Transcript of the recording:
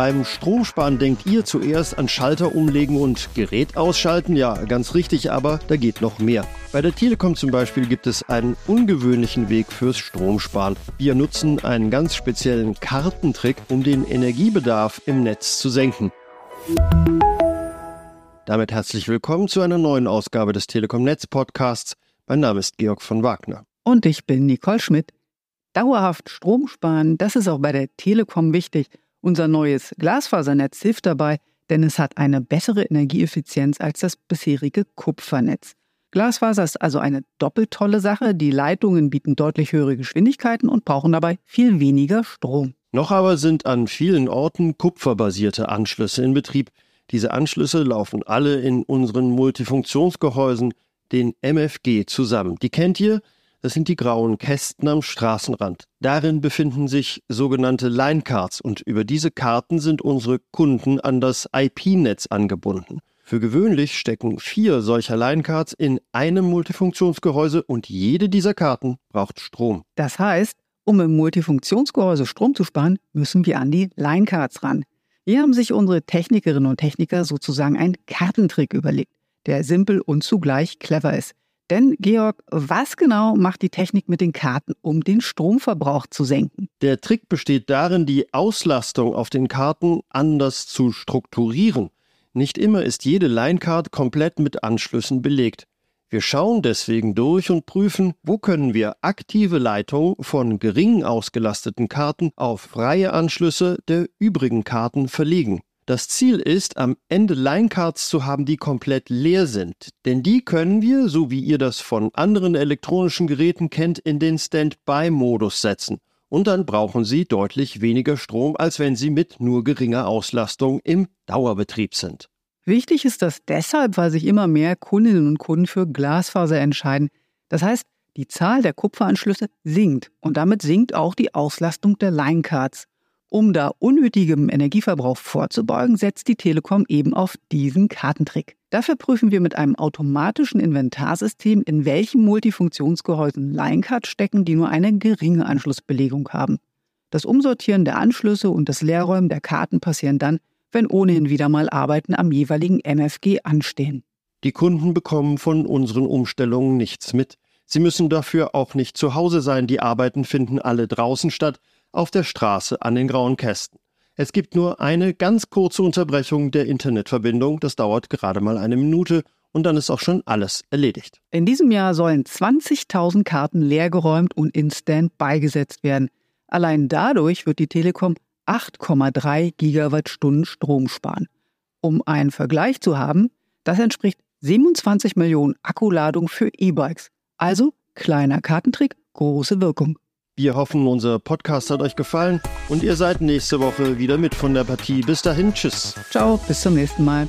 Beim Stromsparen denkt ihr zuerst an Schalter umlegen und Gerät ausschalten? Ja, ganz richtig, aber da geht noch mehr. Bei der Telekom zum Beispiel gibt es einen ungewöhnlichen Weg fürs Stromsparen. Wir nutzen einen ganz speziellen Kartentrick, um den Energiebedarf im Netz zu senken. Damit herzlich willkommen zu einer neuen Ausgabe des Telekom Netz Podcasts. Mein Name ist Georg von Wagner. Und ich bin Nicole Schmidt. Dauerhaft Strom sparen, das ist auch bei der Telekom wichtig. Unser neues Glasfasernetz hilft dabei, denn es hat eine bessere Energieeffizienz als das bisherige Kupfernetz. Glasfaser ist also eine doppelt tolle Sache. Die Leitungen bieten deutlich höhere Geschwindigkeiten und brauchen dabei viel weniger Strom. Noch aber sind an vielen Orten kupferbasierte Anschlüsse in Betrieb. Diese Anschlüsse laufen alle in unseren Multifunktionsgehäusen, den MFG, zusammen. Die kennt ihr? Das sind die grauen Kästen am Straßenrand. Darin befinden sich sogenannte Linecards und über diese Karten sind unsere Kunden an das IP-Netz angebunden. Für gewöhnlich stecken vier solcher Linecards in einem Multifunktionsgehäuse und jede dieser Karten braucht Strom. Das heißt, um im Multifunktionsgehäuse Strom zu sparen, müssen wir an die Linecards ran. Hier haben sich unsere Technikerinnen und Techniker sozusagen einen Kartentrick überlegt, der simpel und zugleich clever ist. Denn, Georg, was genau macht die Technik mit den Karten, um den Stromverbrauch zu senken? Der Trick besteht darin, die Auslastung auf den Karten anders zu strukturieren. Nicht immer ist jede Linecard komplett mit Anschlüssen belegt. Wir schauen deswegen durch und prüfen, wo können wir aktive Leitungen von gering ausgelasteten Karten auf freie Anschlüsse der übrigen Karten verlegen. Das Ziel ist, am Ende Linecards zu haben, die komplett leer sind. Denn die können wir, so wie ihr das von anderen elektronischen Geräten kennt, in den Standby-Modus setzen. Und dann brauchen sie deutlich weniger Strom, als wenn sie mit nur geringer Auslastung im Dauerbetrieb sind. Wichtig ist das deshalb, weil sich immer mehr Kundinnen und Kunden für Glasfaser entscheiden. Das heißt, die Zahl der Kupferanschlüsse sinkt und damit sinkt auch die Auslastung der Linecards. Um da unnötigem Energieverbrauch vorzubeugen, setzt die Telekom eben auf diesen Kartentrick. Dafür prüfen wir mit einem automatischen Inventarsystem, in welchen Multifunktionsgehäusen Linecards stecken, die nur eine geringe Anschlussbelegung haben. Das Umsortieren der Anschlüsse und das Leerräumen der Karten passieren dann, wenn ohnehin wieder mal Arbeiten am jeweiligen MFG anstehen. Die Kunden bekommen von unseren Umstellungen nichts mit. Sie müssen dafür auch nicht zu Hause sein, die Arbeiten finden alle draußen statt, auf der Straße an den grauen Kästen. Es gibt nur eine ganz kurze Unterbrechung der Internetverbindung, das dauert gerade mal eine Minute und dann ist auch schon alles erledigt. In diesem Jahr sollen 20.000 Karten leergeräumt und in Standby gesetzt werden. Allein dadurch wird die Telekom 8,3 Gigawattstunden Strom sparen. Um einen Vergleich zu haben, das entspricht 27 Millionen Akkuladung für E-Bikes. Also kleiner Kartentrick, große Wirkung. Wir hoffen, unser Podcast hat euch gefallen und ihr seid nächste Woche wieder mit von der Partie. Bis dahin, tschüss. Ciao, bis zum nächsten Mal.